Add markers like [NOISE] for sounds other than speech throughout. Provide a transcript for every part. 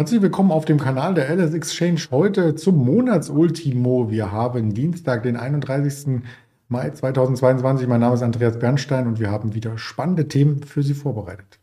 Herzlich willkommen auf dem Kanal der LS Exchange heute zum Monatsultimo. Wir haben Dienstag, den 31. Mai 2022. Mein Name ist Andreas Bernstein und wir haben wieder spannende Themen für Sie vorbereitet.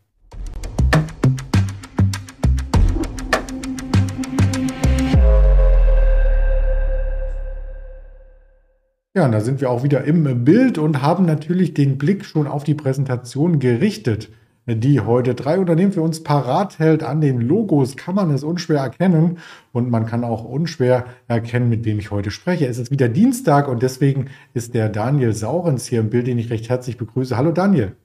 Ja, und da sind wir auch wieder im Bild und haben natürlich den Blick schon auf die Präsentation gerichtet die heute drei Unternehmen für uns parat hält. An den Logos kann man es unschwer erkennen und man kann auch unschwer erkennen, mit wem ich heute spreche. Es ist wieder Dienstag und deswegen ist der Daniel Saurens hier im Bild, den ich recht herzlich begrüße. Hallo Daniel.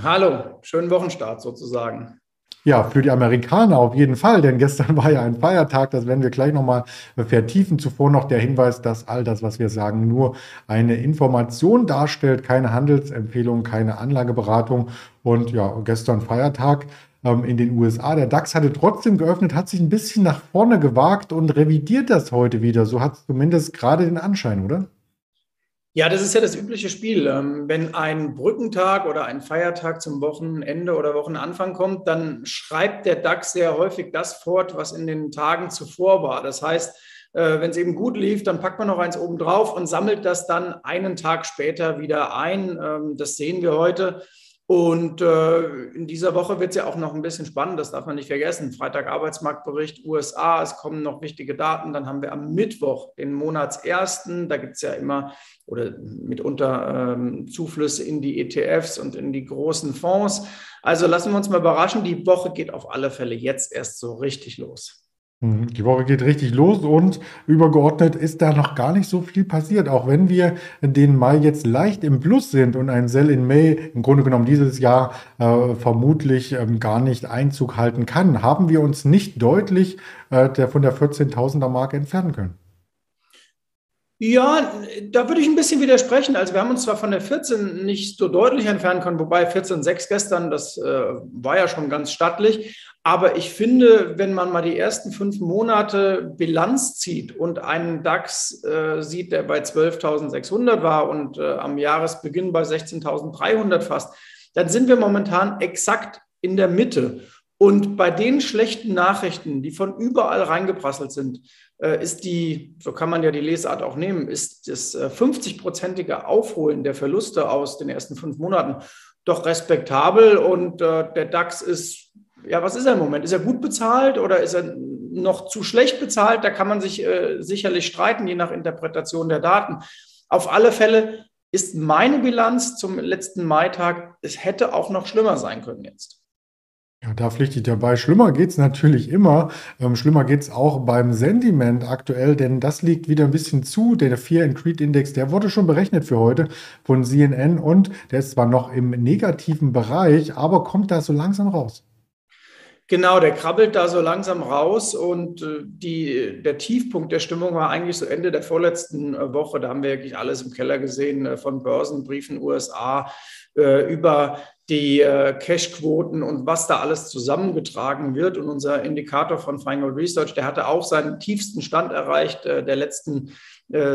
Hallo, schönen Wochenstart sozusagen. Ja, für die Amerikaner auf jeden Fall, denn gestern [LAUGHS] war ja ein Feiertag, das werden wir gleich nochmal vertiefen. Zuvor noch der Hinweis, dass all das, was wir sagen, nur eine Information darstellt, keine Handelsempfehlung, keine Anlageberatung. Und ja, gestern Feiertag ähm, in den USA. Der DAX hatte trotzdem geöffnet, hat sich ein bisschen nach vorne gewagt und revidiert das heute wieder. So hat es zumindest gerade den Anschein, oder? Ja, das ist ja das übliche Spiel. Ähm, wenn ein Brückentag oder ein Feiertag zum Wochenende oder Wochenanfang kommt, dann schreibt der DAX sehr häufig das fort, was in den Tagen zuvor war. Das heißt, äh, wenn es eben gut lief, dann packt man noch eins oben drauf und sammelt das dann einen Tag später wieder ein. Ähm, das sehen wir heute. Und äh, in dieser Woche wird es ja auch noch ein bisschen spannend, das darf man nicht vergessen. Freitag Arbeitsmarktbericht USA, es kommen noch wichtige Daten. Dann haben wir am Mittwoch den Monatsersten. Da gibt es ja immer oder mitunter ähm, Zuflüsse in die ETFs und in die großen Fonds. Also lassen wir uns mal überraschen. Die Woche geht auf alle Fälle jetzt erst so richtig los. Mhm. Die Woche geht richtig los und übergeordnet ist da noch gar nicht so viel passiert. Auch wenn wir den Mai jetzt leicht im Plus sind und ein Sell in May im Grunde genommen dieses Jahr äh, vermutlich ähm, gar nicht Einzug halten kann, haben wir uns nicht deutlich äh, der, von der 14.000er Marke entfernen können. Ja, da würde ich ein bisschen widersprechen. Also wir haben uns zwar von der 14 nicht so deutlich entfernen können, wobei 14,6 gestern, das äh, war ja schon ganz stattlich. Aber ich finde, wenn man mal die ersten fünf Monate Bilanz zieht und einen DAX äh, sieht, der bei 12.600 war und äh, am Jahresbeginn bei 16.300 fast, dann sind wir momentan exakt in der Mitte. Und bei den schlechten Nachrichten, die von überall reingeprasselt sind, äh, ist die, so kann man ja die Lesart auch nehmen, ist das 50-prozentige äh, Aufholen der Verluste aus den ersten fünf Monaten doch respektabel. Und äh, der DAX ist, ja, was ist er im Moment? Ist er gut bezahlt oder ist er noch zu schlecht bezahlt? Da kann man sich sicherlich streiten, je nach Interpretation der Daten. Auf alle Fälle ist meine Bilanz zum letzten Maitag, es hätte auch noch schlimmer sein können jetzt. Ja, da pflichte ich dabei. Schlimmer geht es natürlich immer. Ähm, schlimmer geht es auch beim Sentiment aktuell, denn das liegt wieder ein bisschen zu. Der Fear and Creed Index, der wurde schon berechnet für heute von CNN und der ist zwar noch im negativen Bereich, aber kommt da so langsam raus. Genau, der krabbelt da so langsam raus und äh, die, der Tiefpunkt der Stimmung war eigentlich so Ende der vorletzten äh, Woche. Da haben wir wirklich alles im Keller gesehen, äh, von Börsenbriefen USA über die Cashquoten und was da alles zusammengetragen wird. Und unser Indikator von Final Research, der hatte auch seinen tiefsten Stand erreicht der letzten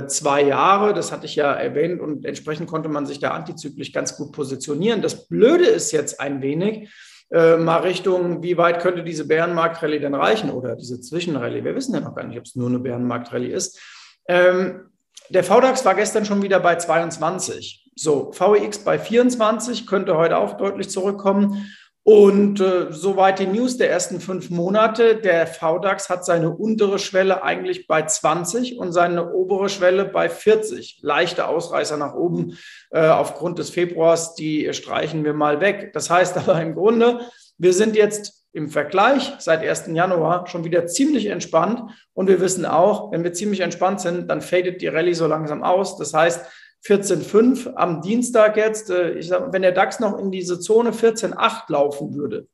zwei Jahre. Das hatte ich ja erwähnt und entsprechend konnte man sich da antizyklisch ganz gut positionieren. Das Blöde ist jetzt ein wenig, äh, mal Richtung, wie weit könnte diese Bärenmarkt-Rallye denn reichen oder diese Zwischenrallye? Wir wissen ja noch gar nicht, ob es nur eine Bärenmarkt-Rallye ist. Ähm, der VDAX war gestern schon wieder bei 22. So, VEX bei 24 könnte heute auch deutlich zurückkommen. Und äh, soweit die News der ersten fünf Monate. Der VDAX hat seine untere Schwelle eigentlich bei 20 und seine obere Schwelle bei 40. Leichte Ausreißer nach oben äh, aufgrund des Februars, die streichen wir mal weg. Das heißt [LAUGHS] aber im Grunde, wir sind jetzt im Vergleich seit 1. Januar schon wieder ziemlich entspannt. Und wir wissen auch, wenn wir ziemlich entspannt sind, dann fadet die Rallye so langsam aus. Das heißt, 14,5 am Dienstag jetzt. Äh, ich sag, wenn der DAX noch in diese Zone 14,8 laufen würde,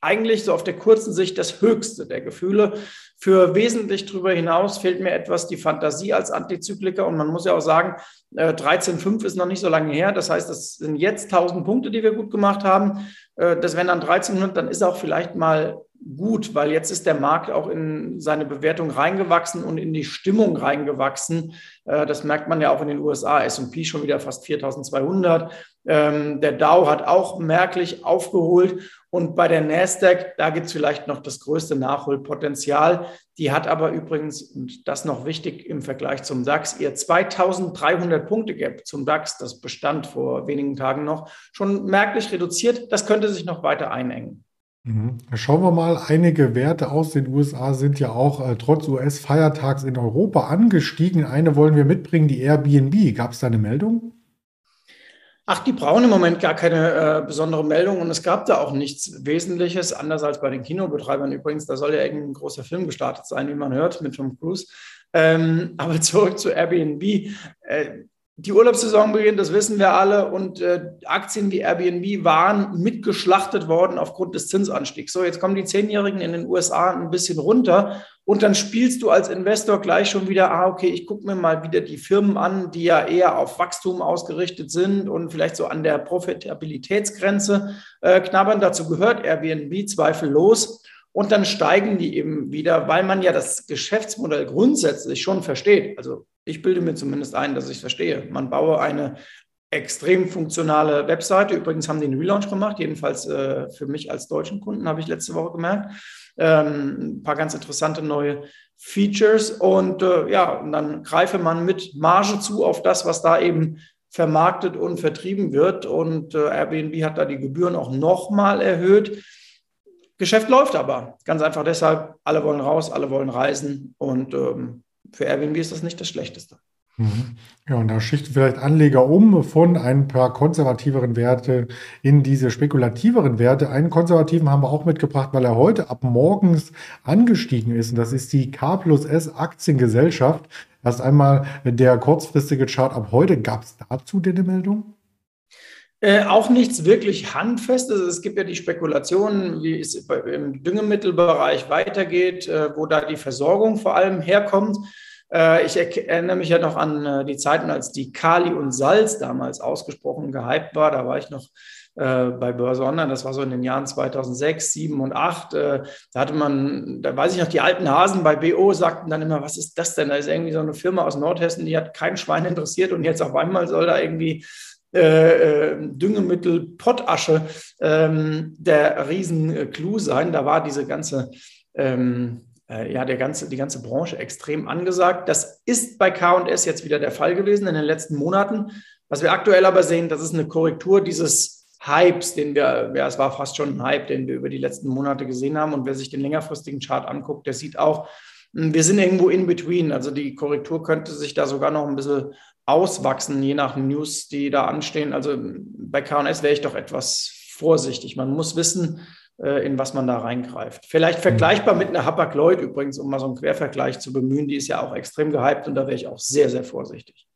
eigentlich so auf der kurzen Sicht das höchste der Gefühle. Für wesentlich darüber hinaus fehlt mir etwas die Fantasie als Antizykliker. Und man muss ja auch sagen, 13,5 äh, ist noch nicht so lange her. Das heißt, das sind jetzt 1000 Punkte, die wir gut gemacht haben. Äh, das wären dann 1300, dann ist auch vielleicht mal gut, weil jetzt ist der Markt auch in seine Bewertung reingewachsen und in die Stimmung reingewachsen. Äh, das merkt man ja auch in den USA. S&P schon wieder fast 4.200. Ähm, der Dow hat auch merklich aufgeholt. Und bei der Nasdaq, da gibt es vielleicht noch das größte Nachholpotenzial. Die hat aber übrigens, und das noch wichtig im Vergleich zum DAX, ihr 2300 Punkte Gap zum DAX, das bestand vor wenigen Tagen noch, schon merklich reduziert. Das könnte sich noch weiter einengen. Mhm. Schauen wir mal, einige Werte aus den USA sind ja auch äh, trotz US-Feiertags in Europa angestiegen. Eine wollen wir mitbringen, die Airbnb. Gab es da eine Meldung? Ach, die brauchen im Moment gar keine äh, besondere Meldung und es gab da auch nichts Wesentliches, anders als bei den Kinobetreibern übrigens. Da soll ja irgendein großer Film gestartet sein, wie man hört, mit Tom Cruise. Ähm, aber [LAUGHS] zurück zu Airbnb. Äh, die Urlaubssaison beginnt, das wissen wir alle, und äh, Aktien wie Airbnb waren mitgeschlachtet worden aufgrund des Zinsanstiegs. So, jetzt kommen die Zehnjährigen in den USA ein bisschen runter und dann spielst du als Investor gleich schon wieder, ah, okay, ich gucke mir mal wieder die Firmen an, die ja eher auf Wachstum ausgerichtet sind und vielleicht so an der Profitabilitätsgrenze äh, knabbern. Dazu gehört Airbnb zweifellos. Und dann steigen die eben wieder, weil man ja das Geschäftsmodell grundsätzlich schon versteht. Also ich bilde mir zumindest ein, dass ich es verstehe. Man baue eine extrem funktionale Webseite. Übrigens haben die einen Relaunch gemacht, jedenfalls äh, für mich als deutschen Kunden, habe ich letzte Woche gemerkt. Ähm, ein paar ganz interessante neue Features. Und äh, ja, und dann greife man mit Marge zu auf das, was da eben vermarktet und vertrieben wird. Und äh, Airbnb hat da die Gebühren auch nochmal erhöht. Geschäft läuft aber. Ganz einfach deshalb, alle wollen raus, alle wollen reisen und ähm, für Airbnb ist das nicht das Schlechteste. Mhm. Ja, und da schichten vielleicht Anleger um von ein paar konservativeren Werte in diese spekulativeren Werte. Einen konservativen haben wir auch mitgebracht, weil er heute ab morgens angestiegen ist. Und das ist die K plus S Aktiengesellschaft. Erst einmal der kurzfristige Chart ab heute. Gab es dazu denn eine Meldung? Äh, auch nichts wirklich Handfestes. Es gibt ja die Spekulationen, wie es im Düngemittelbereich weitergeht, äh, wo da die Versorgung vor allem herkommt. Äh, ich erinnere mich ja noch an äh, die Zeiten, als die Kali und Salz damals ausgesprochen gehypt war. Da war ich noch äh, bei Börse Online. Das war so in den Jahren 2006, 2007 und 2008. da hatte man, da weiß ich noch, die alten Hasen bei BO sagten dann immer, was ist das denn? Da ist irgendwie so eine Firma aus Nordhessen, die hat kein Schwein interessiert und jetzt auf einmal soll da irgendwie äh, äh, Düngemittel, Pottasche ähm, der Riesenclou sein. Da war diese ganze, ähm, äh, ja, der ganze, die ganze Branche extrem angesagt. Das ist bei KS jetzt wieder der Fall gewesen in den letzten Monaten. Was wir aktuell aber sehen, das ist eine Korrektur dieses Hypes, den wir, ja, es war fast schon ein Hype, den wir über die letzten Monate gesehen haben. Und wer sich den längerfristigen Chart anguckt, der sieht auch, hm, wir sind irgendwo in between. Also die Korrektur könnte sich da sogar noch ein bisschen auswachsen, je nach News, die da anstehen. Also bei KS wäre ich doch etwas vorsichtig. Man muss wissen, in was man da reingreift. Vielleicht vergleichbar mit einer Hapag-Lloyd übrigens, um mal so einen Quervergleich zu bemühen. Die ist ja auch extrem gehypt und da wäre ich auch sehr, sehr vorsichtig.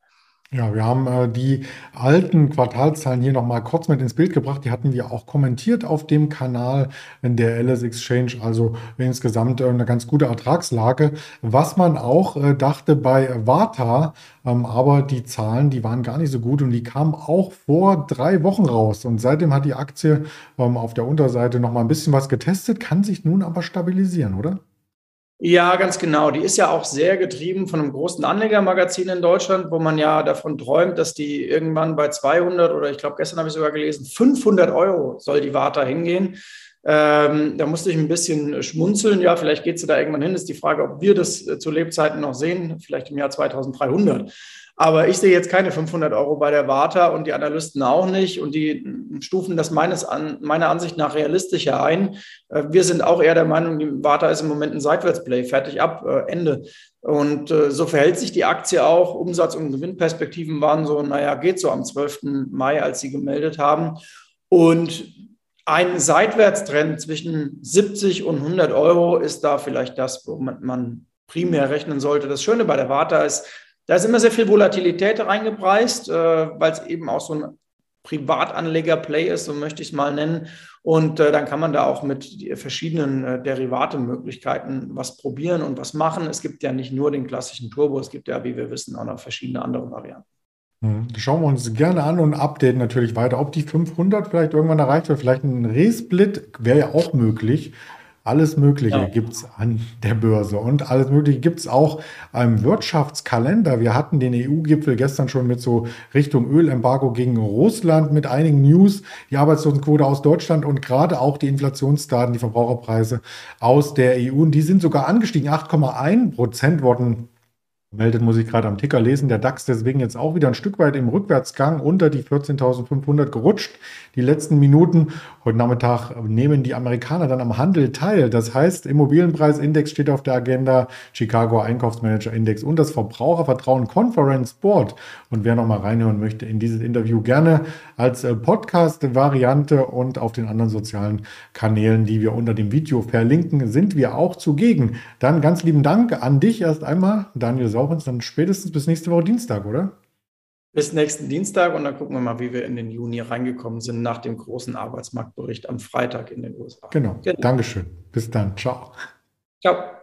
Ja, wir haben äh, die alten Quartalzahlen hier nochmal kurz mit ins Bild gebracht. Die hatten wir auch kommentiert auf dem Kanal in der LS Exchange. Also insgesamt äh, eine ganz gute Ertragslage. Was man auch äh, dachte bei Vata, ähm, aber die Zahlen, die waren gar nicht so gut und die kamen auch vor drei Wochen raus. Und seitdem hat die Aktie ähm, auf der Unterseite nochmal ein bisschen was getestet, kann sich nun aber stabilisieren, oder? Ja, ganz genau. Die ist ja auch sehr getrieben von einem großen Anlegermagazin in Deutschland, wo man ja davon träumt, dass die irgendwann bei 200 oder ich glaube, gestern habe ich sogar gelesen, 500 Euro soll die Warte hingehen. Ähm, da musste ich ein bisschen schmunzeln. Ja, vielleicht geht sie da irgendwann hin. Ist die Frage, ob wir das äh, zu Lebzeiten noch sehen, vielleicht im Jahr 2300. Aber ich sehe jetzt keine 500 Euro bei der Warta und die Analysten auch nicht. Und die stufen das meines an, meiner Ansicht nach realistischer ein. Äh, wir sind auch eher der Meinung, die Warta ist im Moment ein Seitwärtsplay. Fertig ab, äh, Ende. Und äh, so verhält sich die Aktie auch. Umsatz- und Gewinnperspektiven waren so, naja, geht so am 12. Mai, als sie gemeldet haben. Und ein Seitwärtstrend zwischen 70 und 100 Euro ist da vielleicht das, womit man primär rechnen sollte. Das Schöne bei der Warta ist, da ist immer sehr viel Volatilität reingepreist, weil es eben auch so ein Privatanleger-Play ist, so möchte ich es mal nennen. Und äh, dann kann man da auch mit verschiedenen äh, Derivate-Möglichkeiten was probieren und was machen. Es gibt ja nicht nur den klassischen Turbo, es gibt ja, wie wir wissen, auch noch verschiedene andere Varianten. Hm, schauen wir uns gerne an und updaten natürlich weiter. Ob die 500 vielleicht irgendwann erreicht wird, vielleicht ein Resplit wäre ja auch möglich. Alles Mögliche ja. gibt es an der Börse und alles Mögliche gibt es auch im Wirtschaftskalender. Wir hatten den EU-Gipfel gestern schon mit so Richtung Ölembargo gegen Russland mit einigen News, die Arbeitslosenquote aus Deutschland und gerade auch die Inflationsdaten, die Verbraucherpreise aus der EU. Und die sind sogar angestiegen. 8,1 Prozent wurden meldet, muss ich gerade am Ticker lesen. Der DAX deswegen jetzt auch wieder ein Stück weit im Rückwärtsgang unter die 14.500 gerutscht. Die letzten Minuten. Heute Nachmittag nehmen die Amerikaner dann am Handel teil. Das heißt, Immobilienpreisindex steht auf der Agenda, Chicago Einkaufsmanager Index und das Verbrauchervertrauen Conference Board. Und wer noch mal reinhören möchte in dieses Interview gerne als äh, Podcast-Variante und auf den anderen sozialen Kanälen, die wir unter dem Video verlinken, sind wir auch zugegen. Dann ganz lieben Dank an dich erst einmal, Daniel Sau auch uns dann spätestens bis nächste Woche Dienstag, oder? Bis nächsten Dienstag und dann gucken wir mal, wie wir in den Juni reingekommen sind nach dem großen Arbeitsmarktbericht am Freitag in den USA. Genau. genau. Dankeschön. Bis dann. Ciao. Ciao.